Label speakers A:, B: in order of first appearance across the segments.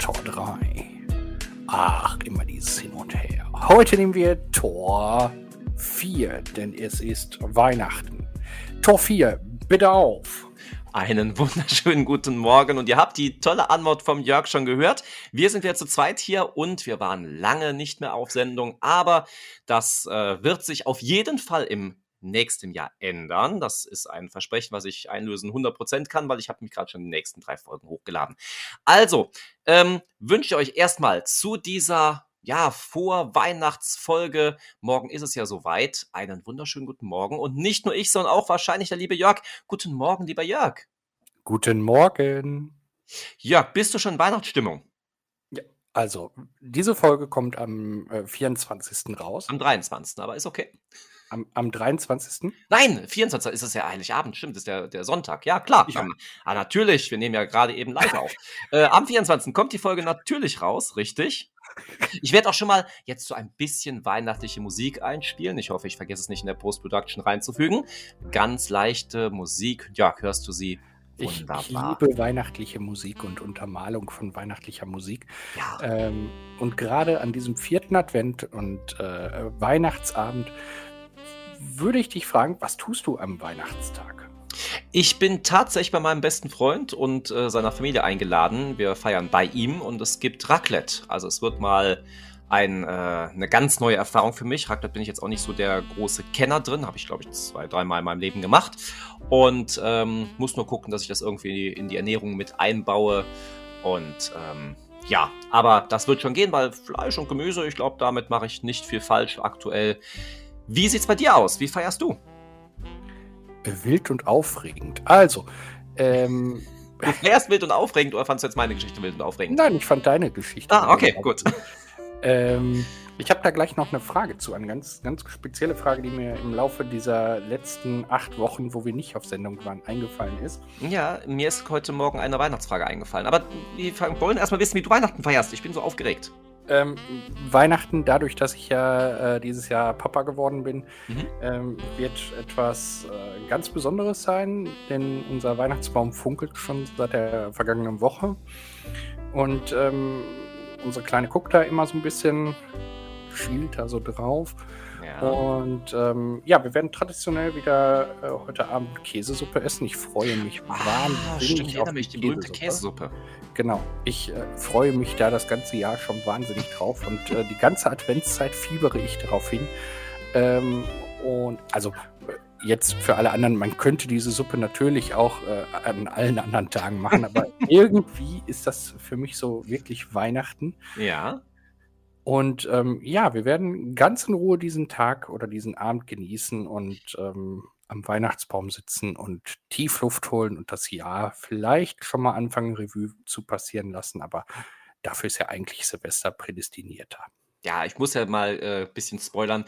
A: Tor 3. Ach, immer dieses Hin und Her. Heute nehmen wir Tor 4, denn es ist Weihnachten. Tor 4, bitte auf.
B: Einen wunderschönen guten Morgen und ihr habt die tolle Antwort vom Jörg schon gehört. Wir sind ja zu zweit hier und wir waren lange nicht mehr auf Sendung, aber das äh, wird sich auf jeden Fall im nächsten Jahr ändern. Das ist ein Versprechen, was ich einlösen 100% kann, weil ich habe mich gerade schon die nächsten drei Folgen hochgeladen. Also, ähm, wünsche ich euch erstmal zu dieser ja, vor Weihnachtsfolge. Morgen ist es ja soweit. Einen wunderschönen guten Morgen. Und nicht nur ich, sondern auch wahrscheinlich der liebe Jörg. Guten Morgen, lieber Jörg.
A: Guten Morgen.
B: Jörg, bist du schon in Weihnachtsstimmung?
A: Ja, also, diese Folge kommt am äh, 24. raus.
B: Am 23. Aber ist okay.
A: Am, am 23.
B: Nein, 24. ist es ja Heiligabend, stimmt, ist der, der Sonntag. Ja, klar.
A: Ich
B: Am, ah, natürlich, wir nehmen ja gerade eben live auf. Äh, am 24. kommt die Folge natürlich raus, richtig. Ich werde auch schon mal jetzt so ein bisschen weihnachtliche Musik einspielen. Ich hoffe, ich vergesse es nicht in der Post-Production reinzufügen. Ganz leichte Musik. Ja, hörst du sie?
A: Ich,
B: Wunderbar.
A: ich liebe weihnachtliche Musik und Untermalung von weihnachtlicher Musik.
B: Ja.
A: Ähm, und gerade an diesem vierten Advent und äh, Weihnachtsabend würde ich dich fragen, was tust du am Weihnachtstag?
B: Ich bin tatsächlich bei meinem besten Freund und äh, seiner Familie eingeladen. Wir feiern bei ihm und es gibt Raclette. Also es wird mal ein, äh, eine ganz neue Erfahrung für mich. Raclette bin ich jetzt auch nicht so der große Kenner drin. Habe ich, glaube ich, zwei, dreimal in meinem Leben gemacht. Und ähm, muss nur gucken, dass ich das irgendwie in die Ernährung mit einbaue. Und ähm, ja, aber das wird schon gehen, weil Fleisch und Gemüse, ich glaube, damit mache ich nicht viel falsch aktuell. Wie sieht's bei dir aus? Wie feierst du?
A: Wild und aufregend. Also, ähm,
B: Du feierst wild und aufregend oder fandst du jetzt meine Geschichte wild und aufregend?
A: nein, ich fand deine Geschichte.
B: Ah, okay, gut.
A: Ähm, ich habe da gleich noch eine Frage zu, eine ganz, ganz spezielle Frage, die mir im Laufe dieser letzten acht Wochen, wo wir nicht auf Sendung waren, eingefallen ist.
B: Ja, mir ist heute Morgen eine Weihnachtsfrage eingefallen. Aber wir wollen erstmal wissen, wie du Weihnachten feierst. Ich bin so aufgeregt.
A: Ähm, Weihnachten, dadurch, dass ich ja äh, dieses Jahr Papa geworden bin,
B: Mhm.
A: ähm, wird etwas äh, ganz Besonderes sein, denn unser Weihnachtsbaum funkelt schon seit der vergangenen Woche. Und ähm, unsere Kleine guckt da immer so ein bisschen, schielt da so drauf.
B: Ja.
A: Und ähm, ja, wir werden traditionell wieder äh, heute Abend Käsesuppe essen. Ich freue mich
B: Ah,
A: wahnsinnig
B: stimmt, ich erinnere mich, die berühmte Käsesuppe.
A: Genau. Ich äh, freue mich da das ganze Jahr schon wahnsinnig drauf und äh, die ganze Adventszeit fiebere ich darauf hin. Ähm, und also äh, jetzt für alle anderen, man könnte diese Suppe natürlich auch äh, an allen anderen Tagen machen, aber irgendwie ist das für mich so wirklich Weihnachten.
B: Ja.
A: Und ähm, ja, wir werden ganz in Ruhe diesen Tag oder diesen Abend genießen und ähm, am Weihnachtsbaum sitzen und Tiefluft holen und das Jahr vielleicht schon mal anfangen, Revue zu passieren lassen. Aber dafür ist ja eigentlich Silvester prädestinierter.
B: Ja, ich muss ja mal ein äh, bisschen spoilern.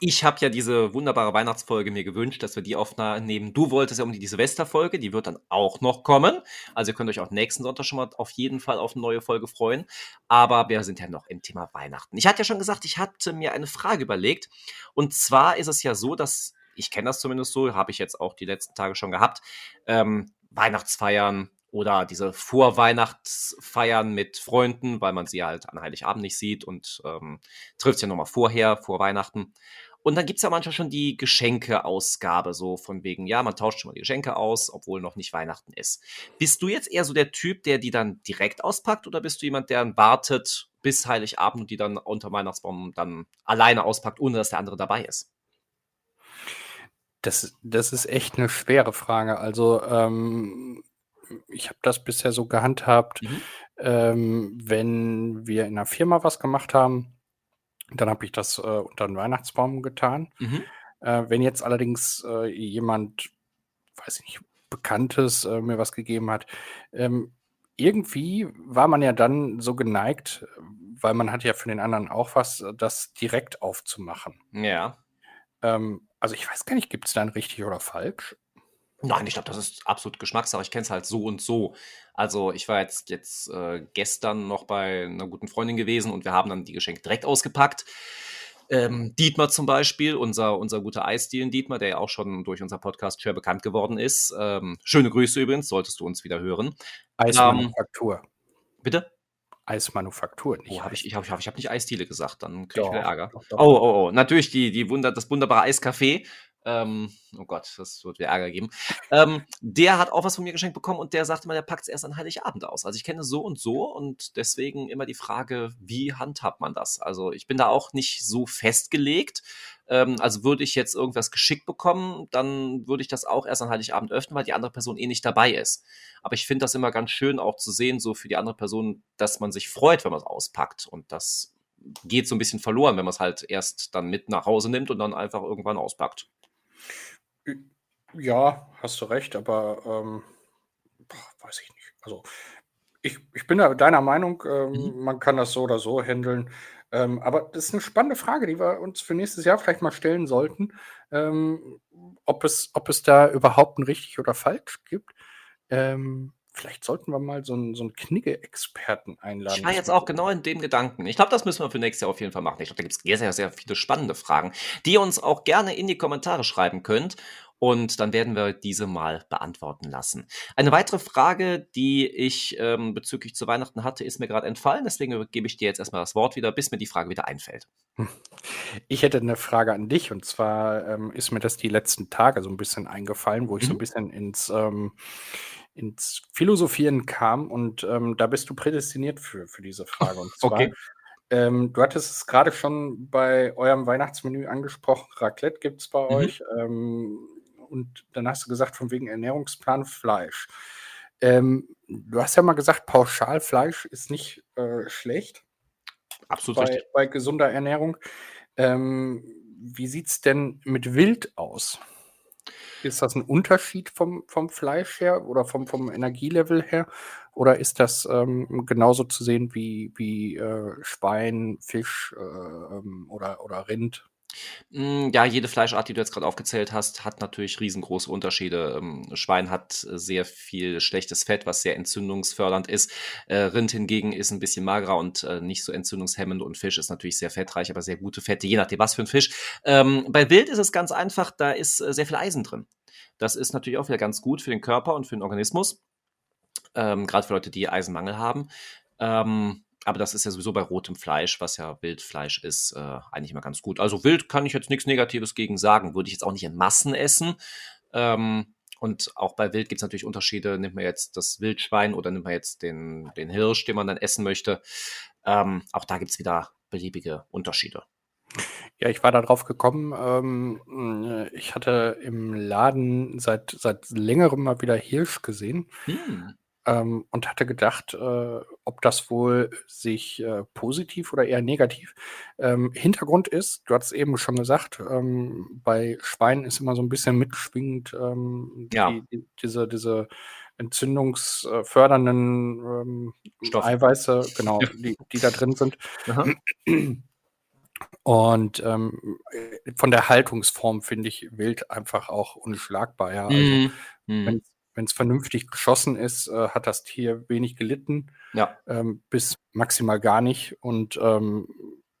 B: Ich habe ja diese wunderbare Weihnachtsfolge mir gewünscht, dass wir die aufnehmen. Du wolltest ja um die Silvesterfolge, die wird dann auch noch kommen. Also ihr könnt euch auch nächsten Sonntag schon mal auf jeden Fall auf eine neue Folge freuen. Aber wir sind ja noch im Thema Weihnachten. Ich hatte ja schon gesagt, ich hatte mir eine Frage überlegt. Und zwar ist es ja so, dass, ich kenne das zumindest so, habe ich jetzt auch die letzten Tage schon gehabt, ähm, Weihnachtsfeiern oder diese Vorweihnachtsfeiern mit Freunden, weil man sie halt an Heiligabend nicht sieht und ähm, trifft ja nochmal vorher, vor Weihnachten. Und dann gibt's ja manchmal schon die Geschenkeausgabe, so von wegen, ja, man tauscht schon mal die Geschenke aus, obwohl noch nicht Weihnachten ist. Bist du jetzt eher so der Typ, der die dann direkt auspackt oder bist du jemand, der dann wartet bis Heiligabend und die dann unter Weihnachtsbaum dann alleine auspackt, ohne dass der andere dabei ist?
A: Das, das ist echt eine schwere Frage. Also, ähm, ich habe das bisher so gehandhabt,
B: Mhm.
A: ähm, wenn wir in einer Firma was gemacht haben, dann habe ich das äh, unter den Weihnachtsbaum getan.
B: Mhm.
A: Äh, wenn jetzt allerdings äh, jemand, weiß ich nicht, Bekanntes äh, mir was gegeben hat, ähm, irgendwie war man ja dann so geneigt, weil man hat ja für den anderen auch was, das direkt aufzumachen.
B: Ja.
A: Ähm, also ich weiß gar nicht, gibt es da ein richtig oder falsch?
B: Nein, ich glaube, das ist absolut Geschmackssache. Ich kenne es halt so und so. Also ich war jetzt, jetzt äh, gestern noch bei einer guten Freundin gewesen und wir haben dann die Geschenke direkt ausgepackt. Ähm, Dietmar zum Beispiel, unser, unser guter Eisdielen Dietmar, der ja auch schon durch unser Podcast schwer bekannt geworden ist. Ähm, schöne Grüße übrigens, solltest du uns wieder hören.
A: Eismanufaktur. Ähm,
B: bitte?
A: Eismanufaktur.
B: Nicht oh, hab ich ich habe ich hab, ich hab nicht Eisdiele gesagt, dann kriege ich wieder Ärger. Doch, doch. Oh, oh, oh. Natürlich die, die Wunder, das wunderbare Eiscafé ähm, oh Gott, das wird wieder Ärger geben. Ähm, der hat auch was von mir geschenkt bekommen und der sagte mal, der packt es erst an Heiligabend aus. Also ich kenne so und so und deswegen immer die Frage, wie handhabt man das? Also ich bin da auch nicht so festgelegt. Ähm, also würde ich jetzt irgendwas geschickt bekommen, dann würde ich das auch erst an Heiligabend öffnen, weil die andere Person eh nicht dabei ist. Aber ich finde das immer ganz schön auch zu sehen, so für die andere Person, dass man sich freut, wenn man es auspackt und das geht so ein bisschen verloren, wenn man es halt erst dann mit nach Hause nimmt und dann einfach irgendwann auspackt.
A: Ja, hast du recht, aber ähm, weiß ich nicht. Also ich, ich bin da deiner Meinung, ähm, mhm. man kann das so oder so handeln. Ähm, aber das ist eine spannende Frage, die wir uns für nächstes Jahr vielleicht mal stellen sollten, ähm, ob, es, ob es da überhaupt ein richtig oder falsch gibt. Ähm, vielleicht sollten wir mal so einen, so einen Knigge-Experten einladen.
B: Ich war jetzt auch genau in dem Gedanken. Ich glaube, das müssen wir für nächstes Jahr auf jeden Fall machen. Ich glaube, da gibt es sehr, sehr, sehr viele spannende Fragen, die ihr uns auch gerne in die Kommentare schreiben könnt und dann werden wir diese mal beantworten lassen. Eine weitere Frage, die ich ähm, bezüglich zu Weihnachten hatte, ist mir gerade entfallen. Deswegen gebe ich dir jetzt erstmal das Wort wieder, bis mir die Frage wieder einfällt.
A: Ich hätte eine Frage an dich und zwar ähm, ist mir das die letzten Tage so ein bisschen eingefallen, wo ich mhm. so ein mhm. bisschen ins, ähm, ins Philosophieren kam und ähm, da bist du prädestiniert für, für diese Frage. Und zwar, okay. Ähm, du hattest es gerade schon bei eurem Weihnachtsmenü angesprochen. Raclette gibt es bei mhm. euch. Ähm, und dann hast du gesagt, von wegen Ernährungsplan Fleisch. Ähm, du hast ja mal gesagt, Pauschalfleisch ist nicht äh, schlecht.
B: Absolut
A: bei,
B: richtig.
A: Bei gesunder Ernährung. Ähm, wie sieht es denn mit Wild aus? Ist das ein Unterschied vom, vom Fleisch her oder vom, vom Energielevel her? Oder ist das ähm, genauso zu sehen wie, wie äh, Schwein, Fisch äh, ähm, oder, oder Rind?
B: Hm, ja, jede Fleischart, die du jetzt gerade aufgezählt hast, hat natürlich riesengroße Unterschiede. Ähm, Schwein hat sehr viel schlechtes Fett, was sehr entzündungsfördernd ist. Äh, Rind hingegen ist ein bisschen magerer und äh, nicht so entzündungshemmend und Fisch ist natürlich sehr fettreich, aber sehr gute Fette, je nachdem was für ein Fisch. Ähm, bei Wild ist es ganz einfach, da ist äh, sehr viel Eisen drin. Das ist natürlich auch wieder ganz gut für den Körper und für den Organismus. Ähm, gerade für Leute, die Eisenmangel haben. Aber das ist ja sowieso bei rotem Fleisch, was ja Wildfleisch ist, äh, eigentlich immer ganz gut. Also wild kann ich jetzt nichts Negatives gegen sagen. Würde ich jetzt auch nicht in Massen essen. Ähm, und auch bei Wild gibt es natürlich Unterschiede. Nimmt man jetzt das Wildschwein oder nimmt man jetzt den, den Hirsch, den man dann essen möchte. Ähm, auch da gibt es wieder beliebige Unterschiede.
A: Ja, ich war da drauf gekommen. Ähm, ich hatte im Laden seit, seit längerem mal wieder Hirsch gesehen. Hm ähm, und hatte gedacht, äh, ob das wohl sich äh, positiv oder eher negativ. Ähm, Hintergrund ist, du hast eben schon gesagt, ähm, bei Schweinen ist immer so ein bisschen mitschwingend ähm,
B: ja.
A: die, die, diese, diese entzündungsfördernden ähm, Eiweiße, genau, die, die da drin sind. Und ähm, von der Haltungsform finde ich Wild einfach auch unschlagbar. Ja. Also, mm. wenn wenn es vernünftig geschossen ist, äh, hat das Tier wenig gelitten.
B: Ja.
A: Ähm, bis maximal gar nicht. Und ähm,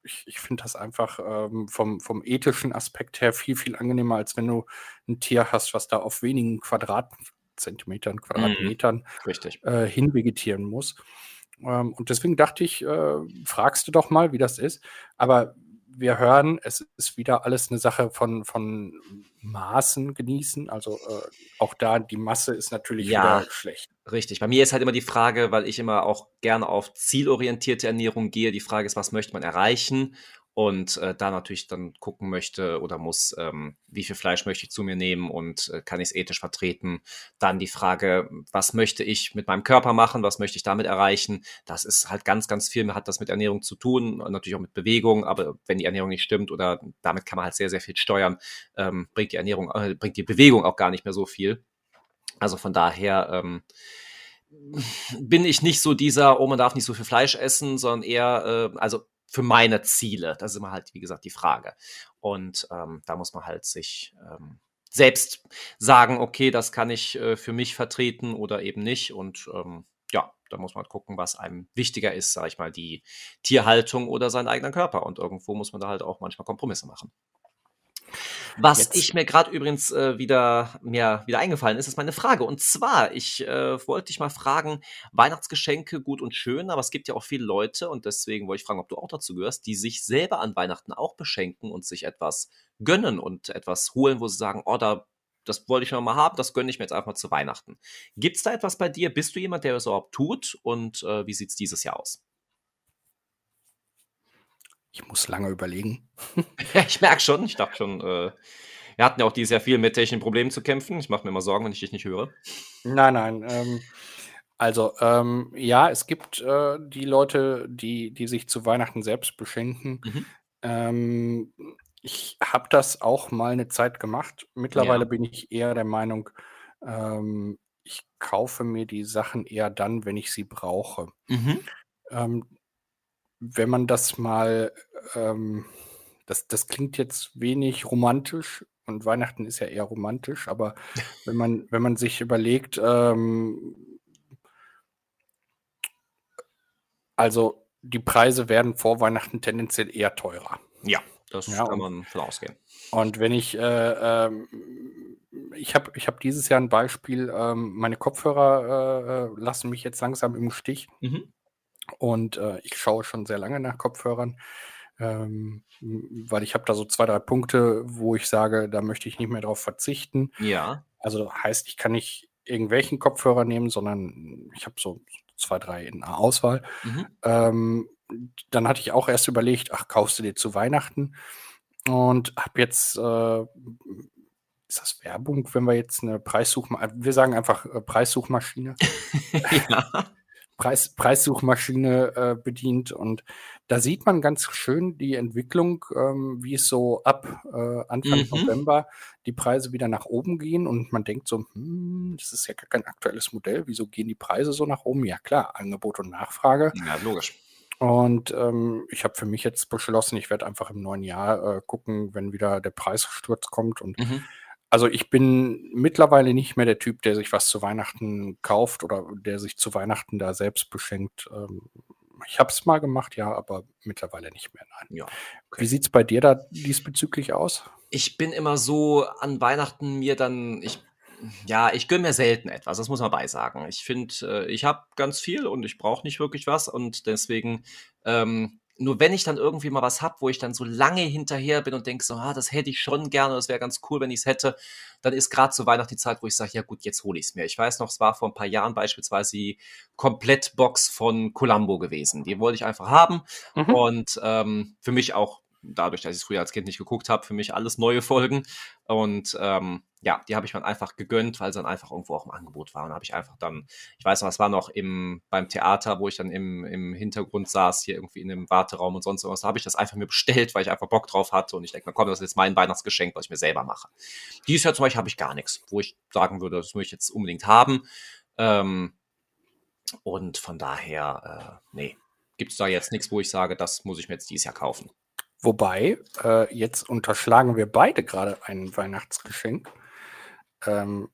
A: ich, ich finde das einfach ähm, vom, vom ethischen Aspekt her viel, viel angenehmer, als wenn du ein Tier hast, was da auf wenigen Quadratzentimetern, Quadratmetern
B: mm,
A: äh, hinvegetieren muss. Ähm, und deswegen dachte ich, äh, fragst du doch mal, wie das ist. Aber wir hören, es ist wieder alles eine Sache von, von Maßen genießen. Also äh, auch da, die Masse ist natürlich ja, wieder schlecht.
B: Richtig. Bei mir ist halt immer die Frage, weil ich immer auch gerne auf zielorientierte Ernährung gehe. Die Frage ist, was möchte man erreichen? Und äh, da natürlich dann gucken möchte oder muss, ähm, wie viel Fleisch möchte ich zu mir nehmen und äh, kann ich es ethisch vertreten. Dann die Frage, was möchte ich mit meinem Körper machen, was möchte ich damit erreichen. Das ist halt ganz, ganz viel, hat das mit Ernährung zu tun, natürlich auch mit Bewegung, aber wenn die Ernährung nicht stimmt oder damit kann man halt sehr, sehr viel steuern, ähm, bringt die Ernährung, äh, bringt die Bewegung auch gar nicht mehr so viel. Also von daher, ähm, bin ich nicht so dieser, oh, man darf nicht so viel Fleisch essen, sondern eher, äh, also für meine Ziele. Das ist immer halt, wie gesagt, die Frage. Und ähm, da muss man halt sich ähm, selbst sagen, okay, das kann ich äh, für mich vertreten oder eben nicht. Und ähm, ja, da muss man halt gucken, was einem wichtiger ist, sage ich mal, die Tierhaltung oder sein eigener Körper. Und irgendwo muss man da halt auch manchmal Kompromisse machen. Was Jetzt. ich mir gerade übrigens äh, wieder mir wieder eingefallen ist, ist meine Frage. Und zwar, ich äh, wollte dich mal fragen, Weihnachtsgeschenke gut und schön, aber es gibt ja auch viele Leute und deswegen wollte ich fragen, ob du auch dazu gehörst, die sich selber an Weihnachten auch beschenken und sich etwas gönnen und etwas holen, wo sie sagen, oh, da das wollte ich noch mal haben, das gönne ich mir jetzt einfach mal zu Weihnachten. Gibt es da etwas bei dir? Bist du jemand, der das überhaupt tut? Und äh, wie sieht es dieses Jahr aus?
A: Ich muss lange überlegen.
B: ja, ich merke schon. Ich dachte schon, äh, wir hatten ja auch dieses Jahr viel mit technischen Problemen zu kämpfen. Ich mache mir immer Sorgen, wenn ich dich nicht höre.
A: Nein, nein. Ähm, also, ähm, ja, es gibt äh, die Leute, die, die sich zu Weihnachten selbst beschenken. Mhm. Ähm, ich habe das auch mal eine Zeit gemacht. Mittlerweile ja. bin ich eher der Meinung, ähm, ich kaufe mir die Sachen eher dann, wenn ich sie brauche. Mhm. Wenn man das mal, ähm, das, das klingt jetzt wenig romantisch und Weihnachten ist ja eher romantisch, aber wenn man, wenn man sich überlegt, ähm, also die Preise werden vor Weihnachten tendenziell eher teurer.
B: Ja, das ja, kann man von ausgehen.
A: Und wenn ich, äh, äh, ich habe ich hab dieses Jahr ein Beispiel, äh, meine Kopfhörer äh, äh, lassen mich jetzt langsam im Stich. Mhm. Und äh, ich schaue schon sehr lange nach Kopfhörern, ähm, weil ich habe da so zwei, drei Punkte, wo ich sage, da möchte ich nicht mehr drauf verzichten.
B: Ja.
A: Also heißt, ich kann nicht irgendwelchen Kopfhörer nehmen, sondern ich habe so zwei, drei in der Auswahl. Mhm. Ähm, dann hatte ich auch erst überlegt, ach, kaufst du dir zu Weihnachten? Und habe jetzt, äh, ist das Werbung, wenn wir jetzt eine Preissuchmaschine, wir sagen einfach äh, Preissuchmaschine. ja. Preis, Preissuchmaschine äh, bedient. Und da sieht man ganz schön die Entwicklung, ähm, wie es so ab äh, Anfang mhm. November die Preise wieder nach oben gehen. Und man denkt so, hm, das ist ja gar kein aktuelles Modell. Wieso gehen die Preise so nach oben? Ja klar, Angebot und Nachfrage.
B: Ja, logisch.
A: Und ähm, ich habe für mich jetzt beschlossen, ich werde einfach im neuen Jahr äh, gucken, wenn wieder der Preissturz kommt und mhm also ich bin mittlerweile nicht mehr der Typ, der sich was zu Weihnachten kauft oder der sich zu Weihnachten da selbst beschenkt. Ähm, ich habe es mal gemacht, ja, aber mittlerweile nicht mehr. Nein. Ja, okay. Wie sieht es bei dir da diesbezüglich aus?
B: Ich bin immer so an Weihnachten mir dann, ich ja, ich gönne mir selten etwas, das muss man beisagen. Ich finde, äh, ich habe ganz viel und ich brauche nicht wirklich was und deswegen ähm, nur wenn ich dann irgendwie mal was hab, wo ich dann so lange hinterher bin und denke so, ah, das hätte ich schon gerne, das wäre ganz cool, wenn ich es hätte, dann ist gerade zu Weihnachten die Zeit, wo ich sage, ja gut, jetzt hole ich es mir. Ich weiß noch, es war vor ein paar Jahren beispielsweise die Komplettbox von Columbo gewesen. Die wollte ich einfach haben mhm. und ähm, für mich auch dadurch, dass ich es früher als Kind nicht geguckt habe, für mich alles neue Folgen. Und ähm, ja, die habe ich mir einfach gegönnt, weil sie dann einfach irgendwo auch im Angebot waren. Habe ich einfach dann, ich weiß noch, es war noch im, beim Theater, wo ich dann im, im Hintergrund saß, hier irgendwie in dem Warteraum und sonst was, da habe ich das einfach mir bestellt, weil ich einfach Bock drauf hatte. Und ich denke, komm, das ist jetzt mein Weihnachtsgeschenk, was ich mir selber mache. Dieses Jahr zum Beispiel habe ich gar nichts, wo ich sagen würde, das muss ich jetzt unbedingt haben. Ähm, und von daher, äh, nee, gibt es da jetzt nichts, wo ich sage, das muss ich mir jetzt dieses Jahr kaufen.
A: Wobei, äh, jetzt unterschlagen wir beide gerade ein Weihnachtsgeschenk. Ähm,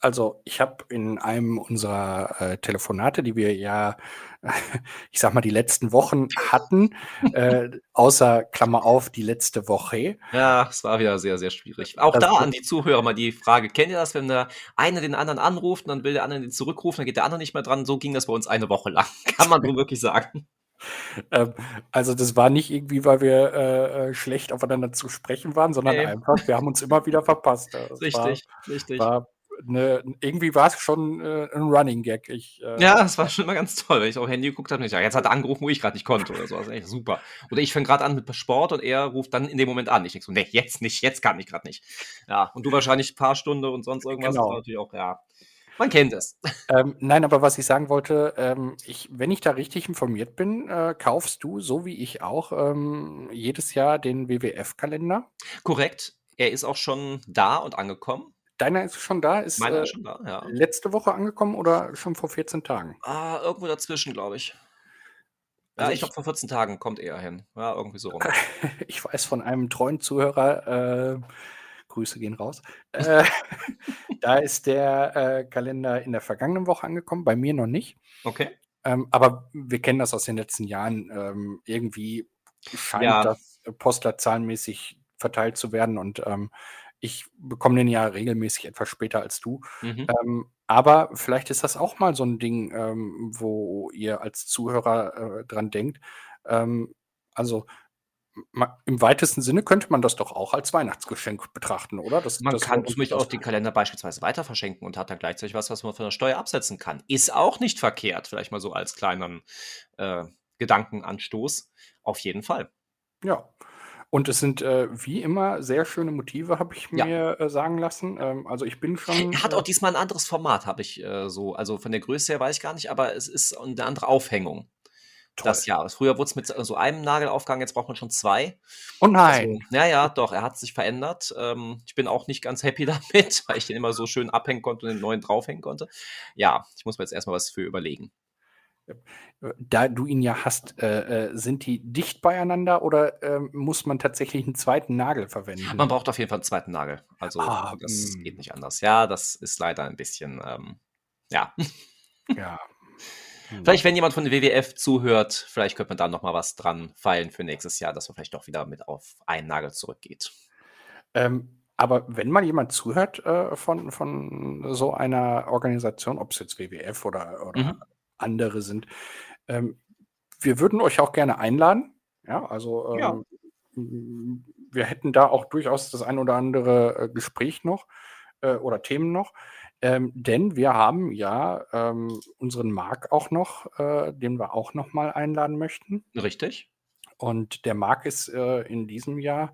A: also ich habe in einem unserer äh, Telefonate, die wir ja, ich sag mal, die letzten Wochen hatten, äh, außer Klammer auf, die letzte Woche.
B: Ja, es war wieder sehr, sehr schwierig. Auch da an die Zuhörer mal die Frage, kennt ihr das, wenn der eine den anderen anruft und dann will der andere den zurückrufen, dann geht der andere nicht mehr dran. So ging das bei uns eine Woche lang, kann man so wirklich sagen.
A: Ähm, also das war nicht irgendwie, weil wir äh, äh, schlecht aufeinander zu sprechen waren, sondern nee. einfach, wir haben uns immer wieder verpasst.
B: Das richtig, war, richtig.
A: War eine, irgendwie war es schon äh, ein Running Gag. Ich,
B: äh, ja, das war schon immer ganz toll, wenn ich auf Handy geguckt habe. Ja, jetzt hat er angerufen, wo ich gerade nicht konnte oder so. Das ist echt super. Oder ich fange gerade an mit Sport und er ruft dann in dem Moment an. Ich denke so, nee, jetzt nicht, jetzt kann ich gerade nicht. Ja, und du wahrscheinlich ein paar Stunden und sonst irgendwas. Genau. Das war natürlich auch, ja. Man kennt es.
A: Ähm, nein, aber was ich sagen wollte, ähm, ich, wenn ich da richtig informiert bin, äh, kaufst du, so wie ich auch, ähm, jedes Jahr den WWF-Kalender?
B: Korrekt. Er ist auch schon da und angekommen.
A: deiner ist schon da? Ist,
B: Meiner
A: äh,
B: ist schon da, ja.
A: letzte Woche angekommen oder schon vor 14 Tagen?
B: Ah, irgendwo dazwischen, glaube ich. Ja,
A: Also
B: ich
A: ich-
B: glaube, vor 14 Tagen kommt er hin. Ja, irgendwie so rum.
A: Ich weiß von einem treuen Zuhörer, äh, Grüße gehen raus. Äh, da ist der äh, Kalender in der vergangenen Woche angekommen, bei mir noch nicht.
B: Okay.
A: Ähm, aber wir kennen das aus den letzten Jahren. Ähm, irgendwie scheint
B: Ja.
A: das äh, postleitzahlenmäßig verteilt zu werden und ähm, ich bekomme den ja regelmäßig etwas später als du.
B: Mhm.
A: Ähm, aber vielleicht ist das auch mal so ein Ding, ähm, wo ihr als Zuhörer äh, dran denkt. Ähm, also im weitesten Sinne könnte man das doch auch als Weihnachtsgeschenk betrachten, oder? Das,
B: Man
A: das
B: kann
A: uns
B: auch den Kalender beispielsweise weiter verschenken und hat dann gleichzeitig was, was man von der Steuer absetzen kann. Ist auch nicht verkehrt. Vielleicht mal so als kleinen äh, Gedankenanstoß. Auf jeden Fall.
A: Ja. Und es sind äh, wie immer sehr schöne Motive, habe ich
B: Ja.
A: mir äh, sagen lassen. Ähm, also ich bin schon.
B: Hat
A: äh,
B: auch diesmal ein anderes Format, habe ich äh, so. Also von der Größe her weiß ich gar nicht, aber es ist eine andere Aufhängung.
A: Toll.
B: Das Jahr. Früher wurde es mit so einem Nagel aufgehangen, jetzt braucht man schon zwei.
A: Oh nein.
B: Also, naja, doch, er hat sich verändert. Ähm, ich bin auch nicht ganz happy damit, weil ich den immer so schön abhängen konnte und den neuen draufhängen konnte. Ja, ich muss mir jetzt erstmal was für überlegen.
A: Da du ihn ja hast, äh, äh, sind die dicht beieinander oder ähm, muss man tatsächlich einen zweiten Nagel verwenden?
B: Man braucht auf jeden Fall einen zweiten Nagel. Also
A: Ah,
B: das
A: mm.
B: geht nicht anders. Ja, das ist leider ein bisschen, ähm, ja.
A: ja. Hm.
B: Vielleicht, wenn jemand von der WWF zuhört, vielleicht könnte man da noch mal was dran feilen für nächstes Jahr, dass man vielleicht doch wieder mit auf einen Nagel zurückgeht.
A: Ähm, aber wenn mal jemand zuhört äh, von, von so einer Organisation, ob es jetzt WWF oder, oder
B: Mhm.
A: andere sind, ähm, wir würden euch auch gerne einladen. Ja, also
B: Ja.
A: ähm, m- wir hätten da auch durchaus das ein oder andere äh, Gespräch noch äh, oder Themen noch. Ähm, denn wir haben ja ähm, unseren Marc auch noch, äh, den wir auch noch mal einladen möchten.
B: Richtig?
A: Und der Marc ist äh, in diesem Jahr,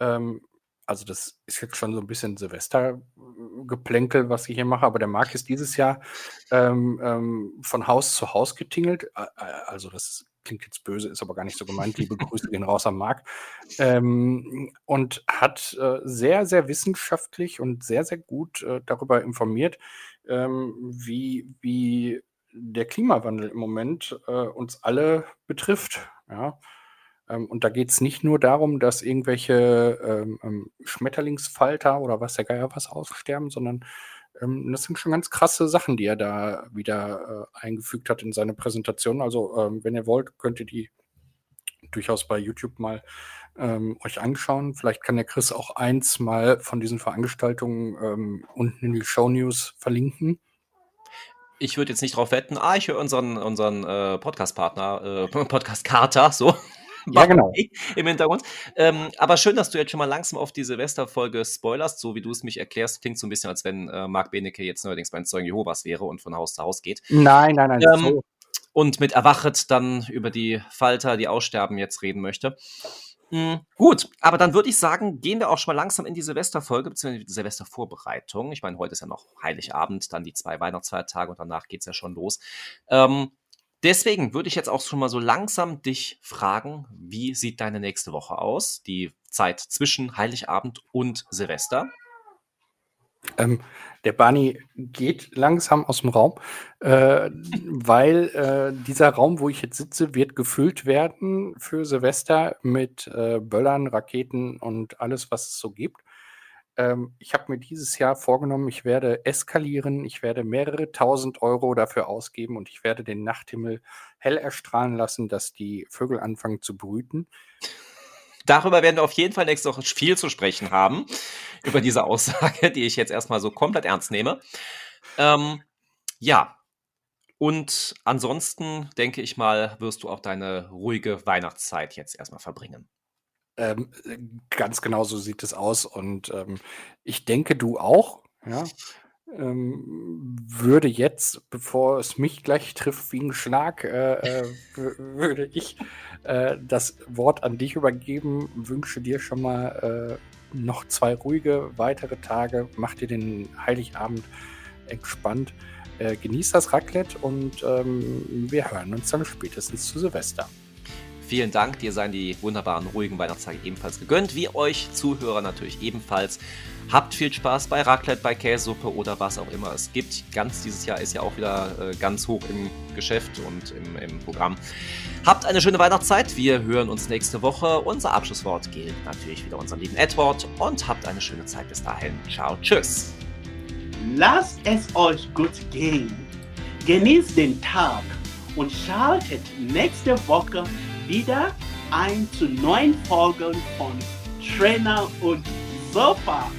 A: ähm, also das ist jetzt schon so ein bisschen Silvestergeplänkel, was ich hier mache, aber der Marc ist dieses Jahr ähm, ähm, von Haus zu Haus getingelt. Ä- ä- Also das klingt jetzt böse, ist aber gar nicht so gemeint. Liebe Grüße gehen raus am Marc. Ähm, und hat äh, sehr, sehr wissenschaftlich und sehr, sehr gut äh, darüber informiert, ähm, wie, wie der Klimawandel im Moment äh, uns alle betrifft. Ja. Ähm, und da geht es nicht nur darum, dass irgendwelche ähm, ähm, Schmetterlingsfalter oder was der Geier was aussterben, sondern ähm, das sind schon ganz krasse Sachen, die er da wieder äh, eingefügt hat in seine Präsentation. Also, ähm, wenn ihr wollt, könnt ihr die durchaus bei YouTube mal ähm, euch anschauen. Vielleicht kann der Chris auch eins mal von diesen Veranstaltungen ähm, unten in die Show News verlinken.
B: Ich würde jetzt nicht drauf wetten. Ah, ich höre unseren, unseren äh, Podcast-Partner, äh, Podcast-Kater, so.
A: Ja, genau.
B: Im Hintergrund. Ähm, aber schön, dass du jetzt schon mal langsam auf die Silvesterfolge spoilerst, so wie du es mich erklärst. Klingt so ein bisschen, als wenn äh, Marc Benecke jetzt neuerdings bei den Zeugen Jehovas wäre und von Haus zu Haus geht.
A: Nein, nein, nein.
B: Ähm,
A: so.
B: und mit Erwachet dann über die Falter, die aussterben, jetzt reden möchte. Mm, gut, aber dann würde ich sagen, gehen wir auch schon mal langsam in die Silvesterfolge, beziehungsweise die Silvestervorbereitung. Ich meine, heute ist ja noch Heiligabend, dann die zwei Weihnachtsfeiertage und danach geht's ja schon los. Ähm, deswegen würde ich jetzt auch schon mal so langsam dich fragen, wie sieht deine nächste Woche aus? Die Zeit zwischen Heiligabend und Silvester.
A: Ähm, der Barney geht langsam aus dem Raum, äh, weil äh, dieser Raum, wo ich jetzt sitze, wird gefüllt werden für Silvester mit äh, Böllern, Raketen und alles, was es so gibt. Ähm, ich habe mir dieses Jahr vorgenommen, ich werde eskalieren, ich werde mehrere tausend Euro dafür ausgeben und ich werde den Nachthimmel hell erstrahlen lassen, dass die Vögel anfangen zu brüten.
B: Darüber werden wir auf jeden Fall nächste Woche viel zu sprechen haben. Über diese Aussage, die ich jetzt erstmal so komplett ernst nehme. Ähm, ja. Und ansonsten denke ich mal, wirst du auch deine ruhige Weihnachtszeit jetzt erstmal verbringen.
A: Ähm, äh, ganz genau so sieht es aus. Und ähm, ich denke, du auch, ja. Ähm, würde jetzt, bevor es mich gleich trifft wie ein Schlag, äh, äh, würde ich äh, das Wort an dich übergeben. Wünsche dir schon mal äh, noch zwei ruhige weitere Tage. Mach dir den Heiligabend entspannt. Äh, genieß das Raclette und ähm, wir hören uns dann spätestens zu Silvester.
B: Vielen Dank, dir seien die wunderbaren, ruhigen Weihnachtstage ebenfalls gegönnt, wie euch Zuhörer natürlich ebenfalls. Habt viel Spaß bei Raclette, bei Käsesuppe oder was auch immer es gibt. Ganz dieses Jahr ist ja auch wieder äh, ganz hoch im Geschäft und im, im, Programm. Habt eine schöne Weihnachtszeit. Wir hören uns nächste Woche. Unser Abschlusswort gilt natürlich wieder unserem lieben Edward. Und habt eine schöne Zeit bis dahin. Ciao, tschüss.
C: Lasst es euch gut gehen. Genießt den Tag und schaltet nächste Woche wieder ein zu neuen Folgen von Trainer und Sofa.